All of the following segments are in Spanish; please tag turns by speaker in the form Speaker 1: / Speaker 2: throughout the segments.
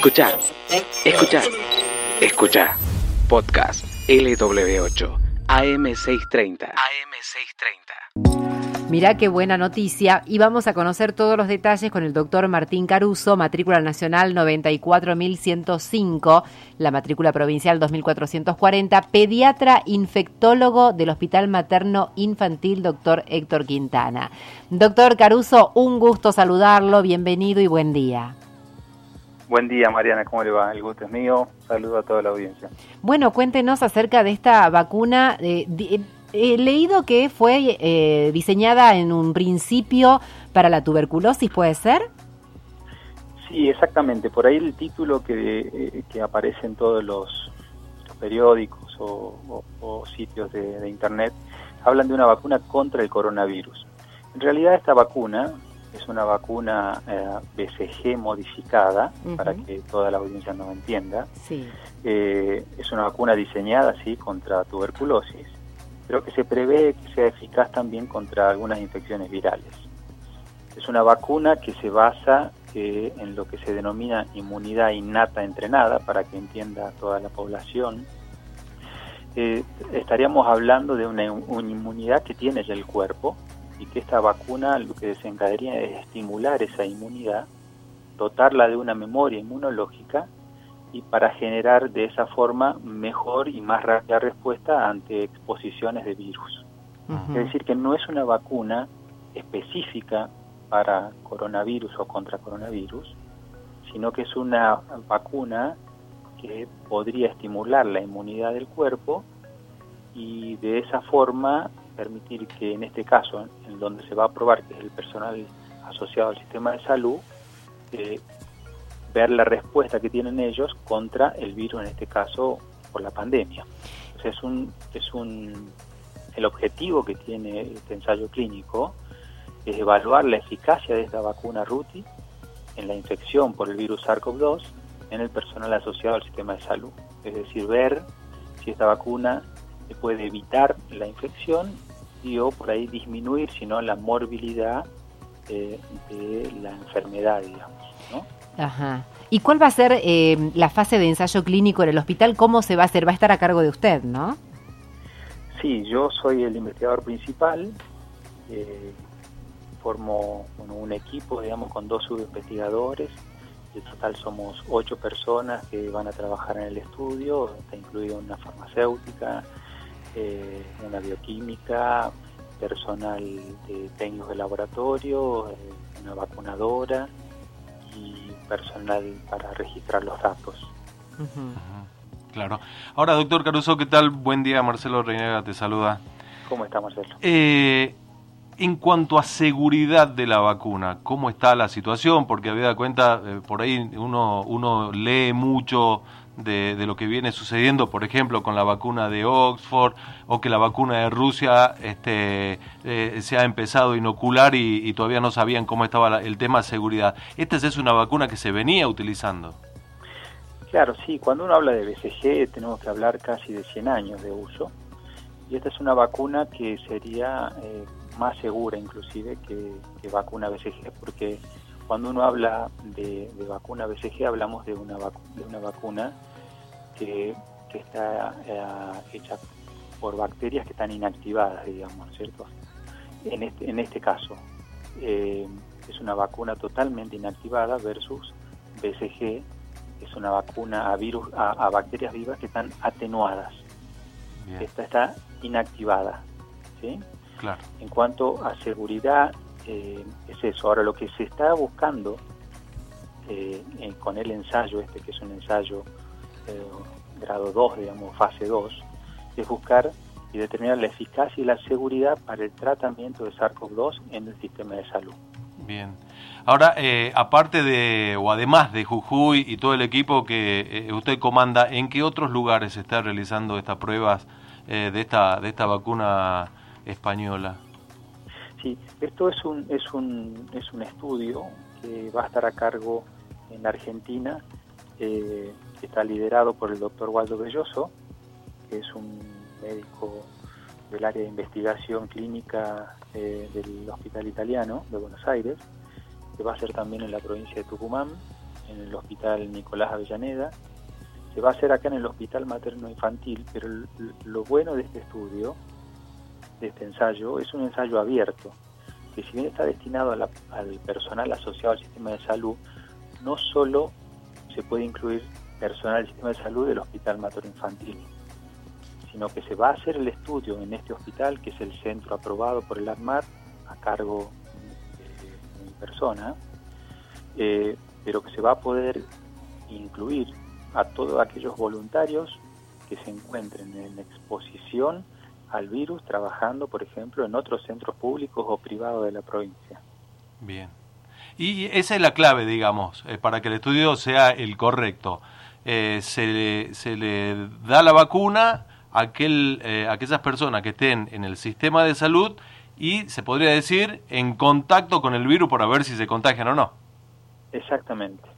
Speaker 1: Escucha, escucha, escucha. Podcast LW8, AM630. AM630.
Speaker 2: Mirá qué buena noticia y vamos a conocer todos los detalles con el doctor Martín Caruso, matrícula nacional 94105, la matrícula provincial 2440, pediatra infectólogo del Hospital Materno Infantil doctor Héctor Quintana. Doctor Caruso, un gusto saludarlo, bienvenido y buen día.
Speaker 3: Buen día, Mariana, ¿cómo le va? El gusto es mío. Saludo a toda la audiencia.
Speaker 2: Bueno, cuéntenos acerca de esta vacuna. Eh, he leído que fue eh, diseñada en un principio para la tuberculosis, ¿puede ser?
Speaker 3: Sí, exactamente. Por ahí el título que, eh, que aparece en todos los, periódicos o, sitios de Internet hablan de una vacuna contra el coronavirus. En realidad esta vacuna es una vacuna eh, BCG modificada, para que toda la audiencia nos entienda. Eh, es una vacuna diseñada sí contra tuberculosis, pero que se prevé que sea eficaz también contra algunas infecciones virales. Es una vacuna que se basa eh, en lo que se denomina inmunidad innata entrenada, para que entienda toda la población. estaríamos hablando de una, una inmunidad que tiene ya el cuerpo, y que esta vacuna lo que desencadenaría es estimular esa inmunidad, dotarla de una memoria inmunológica y para generar de esa forma mejor y más rápida respuesta ante exposiciones de virus. Es decir, que no es una vacuna específica para coronavirus o contra coronavirus, sino que es una vacuna que podría estimular la inmunidad del cuerpo y de esa forma permitir que en este caso, en donde se va a probar que es el personal asociado al sistema de salud, eh, ver la respuesta que tienen ellos contra el virus, en este caso por la pandemia. O sea, es un, es un, el objetivo que tiene este ensayo clínico es evaluar la eficacia de esta vacuna RUTI en la infección por el virus SARS-CoV-2 en el personal asociado al sistema de salud. Es decir, ver si esta vacuna puede evitar la infección y o por ahí disminuir, sino la morbilidad eh, de la enfermedad, digamos. ¿no?
Speaker 2: Ajá. ¿Y cuál va a ser eh, la fase de ensayo clínico en el hospital? ¿Cómo se va a hacer? Va a estar a cargo de usted, ¿no?
Speaker 3: Sí, yo soy el investigador principal. Eh, formo un equipo, digamos, con dos subinvestigadores. En total somos ocho personas que van a trabajar en el estudio. Está incluida una farmacéutica, eh, una bioquímica, personal de técnicos de laboratorio, eh, una vacunadora y personal para registrar los datos.
Speaker 4: Claro. Ahora, doctor Caruso, ¿qué tal? Buen día, Marcelo Reinega te saluda.
Speaker 3: ¿Cómo está, Marcelo?
Speaker 4: Eh, en cuanto a seguridad de la vacuna, ¿cómo está la situación? Porque había cuenta, por ahí uno, uno lee mucho de, lo que viene sucediendo, por ejemplo, con la vacuna de Oxford o que la vacuna de Rusia este, eh, se ha empezado a inocular y, todavía no sabían cómo estaba el tema de seguridad. Esta es una vacuna que se venía utilizando.
Speaker 3: Claro, sí, cuando uno habla de BCG tenemos que hablar casi de 100 años de uso y esta es una vacuna que sería eh, más segura inclusive que, vacuna BCG porque cuando uno habla de, vacuna BCG hablamos de una, de una vacuna que, está eh, hecha por bacterias que están inactivadas, digamos, ¿cierto? En este, en este caso, eh, es una vacuna totalmente inactivada versus BCG, es una vacuna a virus, a, bacterias vivas que están atenuadas. Esta está inactivada, ¿sí?
Speaker 4: Claro.
Speaker 3: En cuanto a seguridad, eh, es eso. Ahora, lo que se está buscando con el ensayo este, que es un ensayo eh, grado 2, digamos, fase 2, es buscar y determinar la eficacia y la seguridad para el tratamiento de SARS-CoV-2 en el sistema de salud.
Speaker 4: Bien. Ahora, eh, aparte de, o además de Jujuy y todo el equipo que eh, usted comanda, ¿en qué otros lugares se está realizando estas pruebas de, esta, de esta vacuna española?
Speaker 3: Sí, esto es un, es, un, es un estudio que va a estar a cargo en Argentina eh, que está liderado por el doctor Waldo Belloso, que es un médico del área de investigación clínica eh, del Hospital Italiano de Buenos Aires, que va a ser también en la provincia de Tucumán, en el Hospital Nicolás Avellaneda, se va a hacer acá en el Hospital Materno Infantil, pero lo bueno de este estudio, de este ensayo, es un ensayo abierto, que si bien está destinado al personal asociado al sistema de salud, no solo se puede incluir personal del sistema de salud del Hospital Materno Infantil, sino que se va a hacer el estudio en este hospital, que es el centro aprobado por el ACMAT, a cargo de mi persona, eh, pero que se va a poder incluir a todos aquellos voluntarios que se encuentren en exposición al virus trabajando, por ejemplo, en otros centros públicos o privados de la provincia.
Speaker 4: Bien. Y esa es la clave, digamos, eh, para que el estudio sea el correcto. Eh, se, le, se, le, da la vacuna a, aquel, eh, a aquellas personas que estén en el sistema de salud y, se podría decir, en contacto con el virus para ver si se contagian o no.
Speaker 3: Exactamente.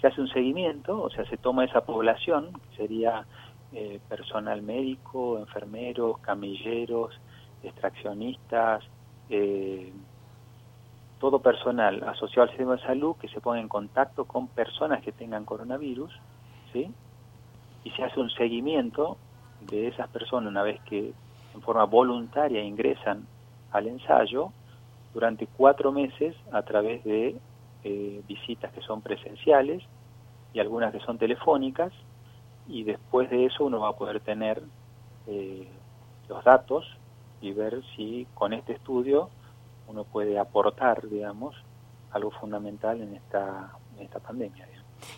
Speaker 3: Se hace un seguimiento, o sea, se toma esa población, que sería eh, personal médico, enfermeros, camilleros, extraccionistas, eh, todo personal asociado al sistema de salud que se ponga en contacto con personas que tengan coronavirus, ¿sí? Y se hace un seguimiento de esas personas una vez que en forma voluntaria ingresan al ensayo durante cuatro meses a través de eh, visitas que son presenciales y algunas que son telefónicas y después de eso uno va a poder tener eh, los datos y ver si con este estudio uno puede aportar, digamos, algo fundamental en esta, en esta pandemia.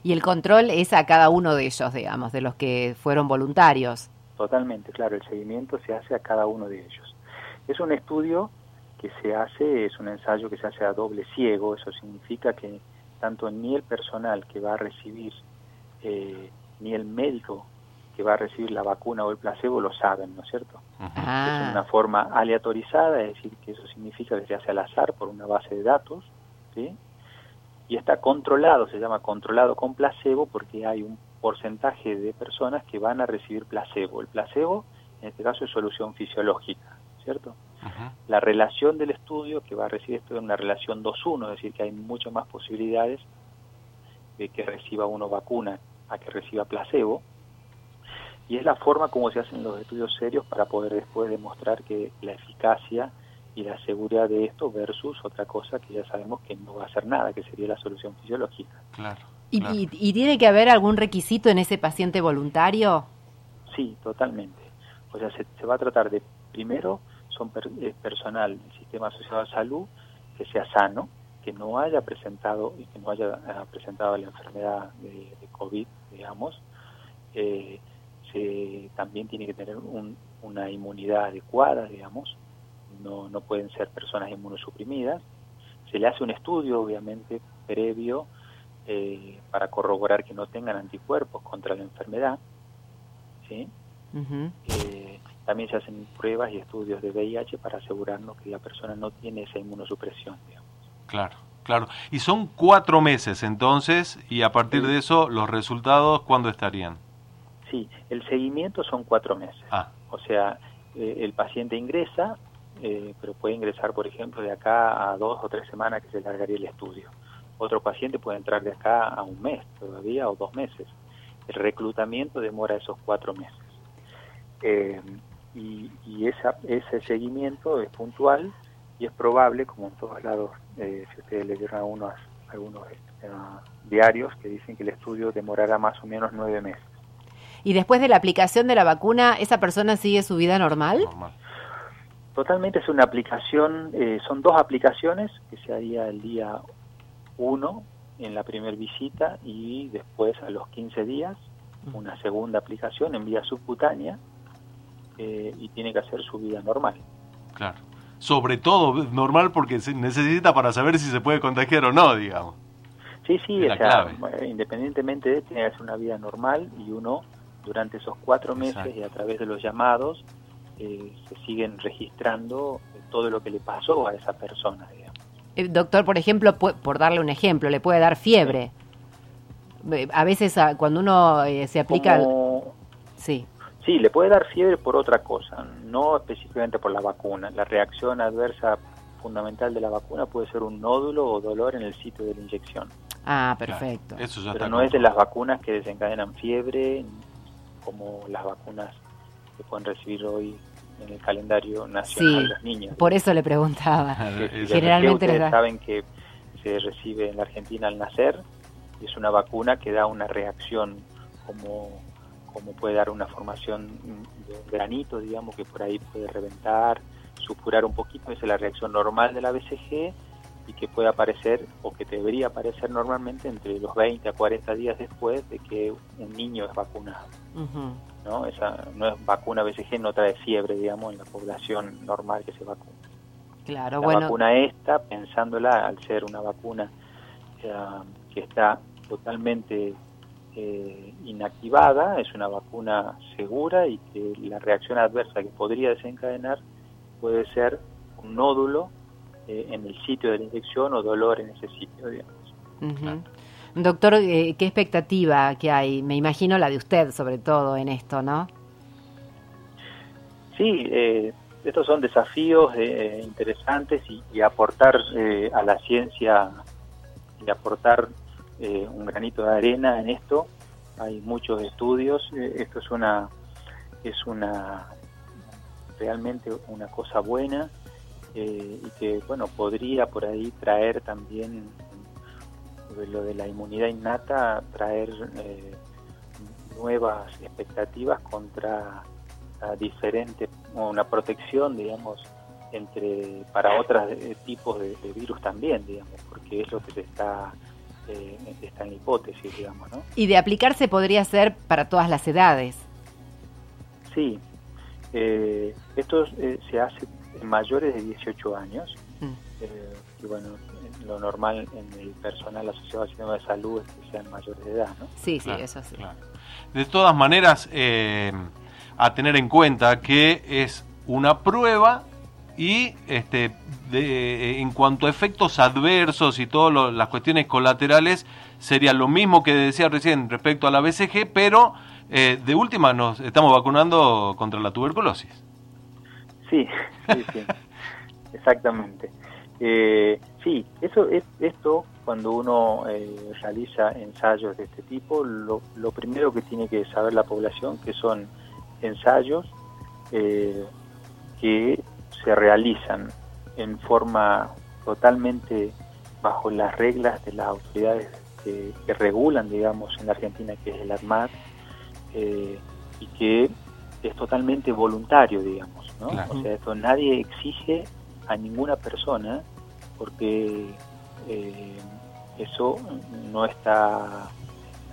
Speaker 2: Y el control es a cada uno de ellos, digamos, de los que fueron voluntarios.
Speaker 3: Totalmente, claro, el seguimiento se hace a cada uno de ellos. Es un estudio que se hace, es un ensayo que se hace a doble ciego, eso significa que tanto ni el personal que va a recibir eh, ni el médico que va a recibir la vacuna o el placebo lo saben, ¿no es cierto?
Speaker 2: Ah.
Speaker 3: Es una forma aleatorizada, es decir, que eso significa que se hace al azar por una base de datos, ¿sí? Y está controlado, se llama controlado con placebo porque hay un porcentaje de personas que van a recibir placebo. El placebo, en este caso, es solución fisiológica, ¿cierto? La relación del estudio que va a recibir esto es una relación 2-1, es decir, que hay muchas más posibilidades de que reciba uno vacuna a que reciba placebo. Y es la forma como se hacen los estudios serios para poder después demostrar que la eficacia y la seguridad de esto versus otra cosa que ya sabemos que no va a hacer nada, que sería la solución fisiológica.
Speaker 4: Claro.
Speaker 2: ¿Y, y, tiene que haber algún requisito en ese paciente voluntario?
Speaker 3: Sí, totalmente. O sea, se, va a tratar de, primero, son eh, personal del sistema asociado a salud que sea sano, que no haya presentado y que no haya eh, presentado la enfermedad de, COVID, digamos, eh, se, también tiene que tener una inmunidad adecuada, digamos, no, no pueden ser personas inmunosuprimidas. Se le hace un estudio, obviamente, previo eh, para corroborar que no tengan anticuerpos contra la enfermedad. ¿sí? también se hacen pruebas y estudios de VIH para asegurarnos que la persona no tiene esa inmunosupresión. Digamos.
Speaker 4: Claro, claro. Y son cuatro meses entonces, y a partir de eso, los resultados, ¿cuándo estarían?
Speaker 3: Sí, el seguimiento son cuatro meses.
Speaker 4: Ah.
Speaker 3: O sea, eh, el paciente ingresa, eh, pero puede ingresar, por ejemplo, de acá a dos o tres semanas que se largaría el estudio. Otro paciente puede entrar de acá a un mes todavía o dos meses. El reclutamiento demora esos cuatro meses. Eh, y, y esa, ese seguimiento es puntual y es probable, como en todos lados, eh, si ustedes leyeron algunos, algunos eh, diarios que dicen que el estudio demorará más o menos nueve meses.
Speaker 2: ¿Y después de la aplicación de la vacuna, esa persona sigue su vida normal?
Speaker 3: Totalmente es una aplicación, eh, son dos aplicaciones que se haría el día 1 en la primera visita y después a los 15 días una segunda aplicación en vía subcutánea y tiene que hacer su vida normal.
Speaker 4: Claro sobre todo normal porque se necesita para saber si se puede contagiar o no, digamos.
Speaker 3: Sí, sí, o sea, independientemente de tiene que hacer una vida normal y uno durante esos cuatro meses y a través de los llamados eh, se siguen registrando todo lo que le pasó a esa persona, digamos.
Speaker 2: El eh, doctor, por ejemplo, por darle un ejemplo, le puede dar fiebre. Eh, a veces ah, cuando uno se aplica...
Speaker 3: Sí. Sí, le puede dar fiebre por otra cosa, no específicamente por la vacuna. La reacción adversa fundamental de la vacuna puede ser un nódulo o dolor en el sitio de la inyección.
Speaker 2: Ah, perfecto.
Speaker 4: Eso ya
Speaker 3: Pero
Speaker 4: está
Speaker 3: no es de las vacunas que desencadenan fiebre, como las vacunas que pueden recibir hoy en el calendario nacional
Speaker 2: Sí,
Speaker 3: de los niños.
Speaker 2: Por eso le preguntaba. Generalmente
Speaker 3: ustedes
Speaker 2: les da-
Speaker 3: saben que se recibe en la Argentina al nacer, es una vacuna que da una reacción como, como puede dar una formación de un granito, digamos, que por ahí puede reventar, supurar un poquito, esa es la reacción normal de la BCG y que puede aparecer o que debería aparecer normalmente entre los 20 a 40 días después de que un niño es vacunado. ¿no? Esa no es vacuna BCG, no trae fiebre, digamos, en la población normal que se vacuna.
Speaker 2: Claro,
Speaker 3: La
Speaker 2: bueno.
Speaker 3: vacuna esta, pensándola al ser una vacuna eh, que está totalmente eh, inactivada, es una vacuna segura y que la reacción adversa que podría desencadenar puede ser un nódulo eh, en el sitio de la inyección o dolor en ese sitio, digamos.
Speaker 2: Ujú. Doctor, eh, ¿qué expectativa que hay? Me imagino la de usted, sobre todo, en esto, ¿no?
Speaker 3: Sí, eh, estos son desafíos eh, interesantes y, y aportar eh, a la ciencia y aportar eh, un granito de arena en esto. Hay muchos estudios. eh, esto es una es una realmente una cosa buena eh, y que bueno podría por ahí traer también eh, lo de la inmunidad innata traer eh, nuevas expectativas contra a diferente una protección digamos entre para otros eh, tipos de, de virus también digamos porque es lo que se está eh, está en la hipótesis digamos no
Speaker 2: Y de aplicarse podría ser para todas las edades.
Speaker 3: sí eh, esto eh, se hace en mayores de 18 años
Speaker 2: Mm.
Speaker 3: eh, y bueno lo normal en el personal asociado al sistema de salud es que sean mayores de edad no
Speaker 2: Sí, sí,
Speaker 4: Claro,
Speaker 2: eso sí.
Speaker 4: claro. De todas maneras, eh, a tener en cuenta que es una prueba y este, de- en cuanto a efectos adversos y todas las cuestiones colaterales, sería lo mismo que decía recién respecto a la BCG, pero eh, de última nos estamos vacunando contra la tuberculosis.
Speaker 3: Sí, sí, sí, exactamente. Eh, sí, eso es esto cuando uno eh, realiza ensayos de este tipo, lo, lo primero que tiene que saber la población que son ensayos eh, que se realizan en forma totalmente bajo las reglas de las autoridades que, que regulan, digamos, en la Argentina, que es el ADMAT, eh, y que es totalmente voluntario, digamos, ¿no?
Speaker 4: Claro.
Speaker 3: O sea, esto nadie exige a ninguna persona porque eh, eso no está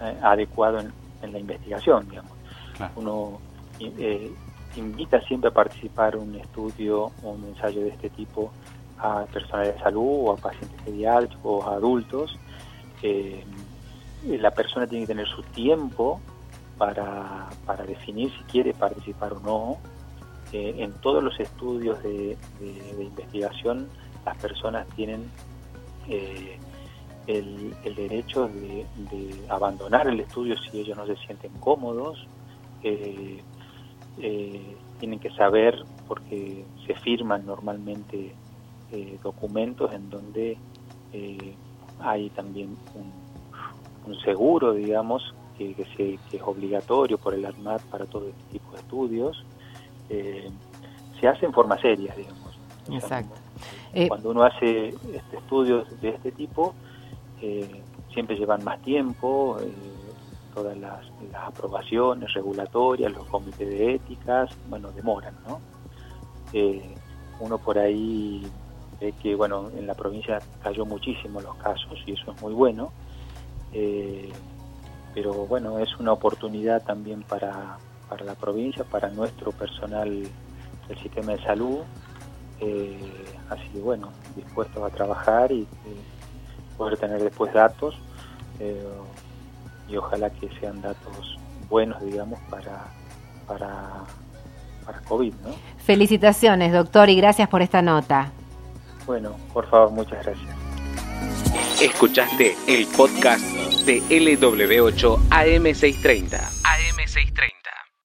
Speaker 3: eh, adecuado en, en la investigación, digamos.
Speaker 4: Claro.
Speaker 3: Uno eh, invita siempre a participar un estudio o un ensayo de este tipo a personal de salud o a pacientes pediátricos o a adultos. Eh, la persona tiene que tener su tiempo para, para definir si quiere participar o no. Eh, en todos los estudios de, investigación, las personas tienen eh, el, derecho de, abandonar el estudio si ellos no se sienten cómodos. Eh, tienen que saber, porque se firman normalmente eh, documentos en donde eh, hay también un, un seguro, digamos, que, que, se- que es obligatorio por el ADMAT para todo este tipo de estudios. Eh, se hace en forma seria, digamos. O sea,
Speaker 2: Exacto.
Speaker 3: cuando uno hace este, estudios de este tipo, siempre llevan más tiempo, todas las, aprobaciones regulatorias, los comités de éticas, bueno, demoran, ¿no? Eh, uno por ahí ve que, bueno, en la provincia cayó muchísimo los casos y eso es muy bueno, eh, pero bueno, es una oportunidad también para, para la provincia, para nuestro personal del sistema de salud, eh, así que bueno, dispuestos a trabajar y poder tener después datos y ojalá que sean datos buenos, digamos, para, para, para COVID, ¿no?
Speaker 2: felicitaciones, doctor, y gracias por esta nota.
Speaker 3: Bueno, por favor, muchas gracias.
Speaker 1: Escuchaste el podcast de LW8 AM630. AM630.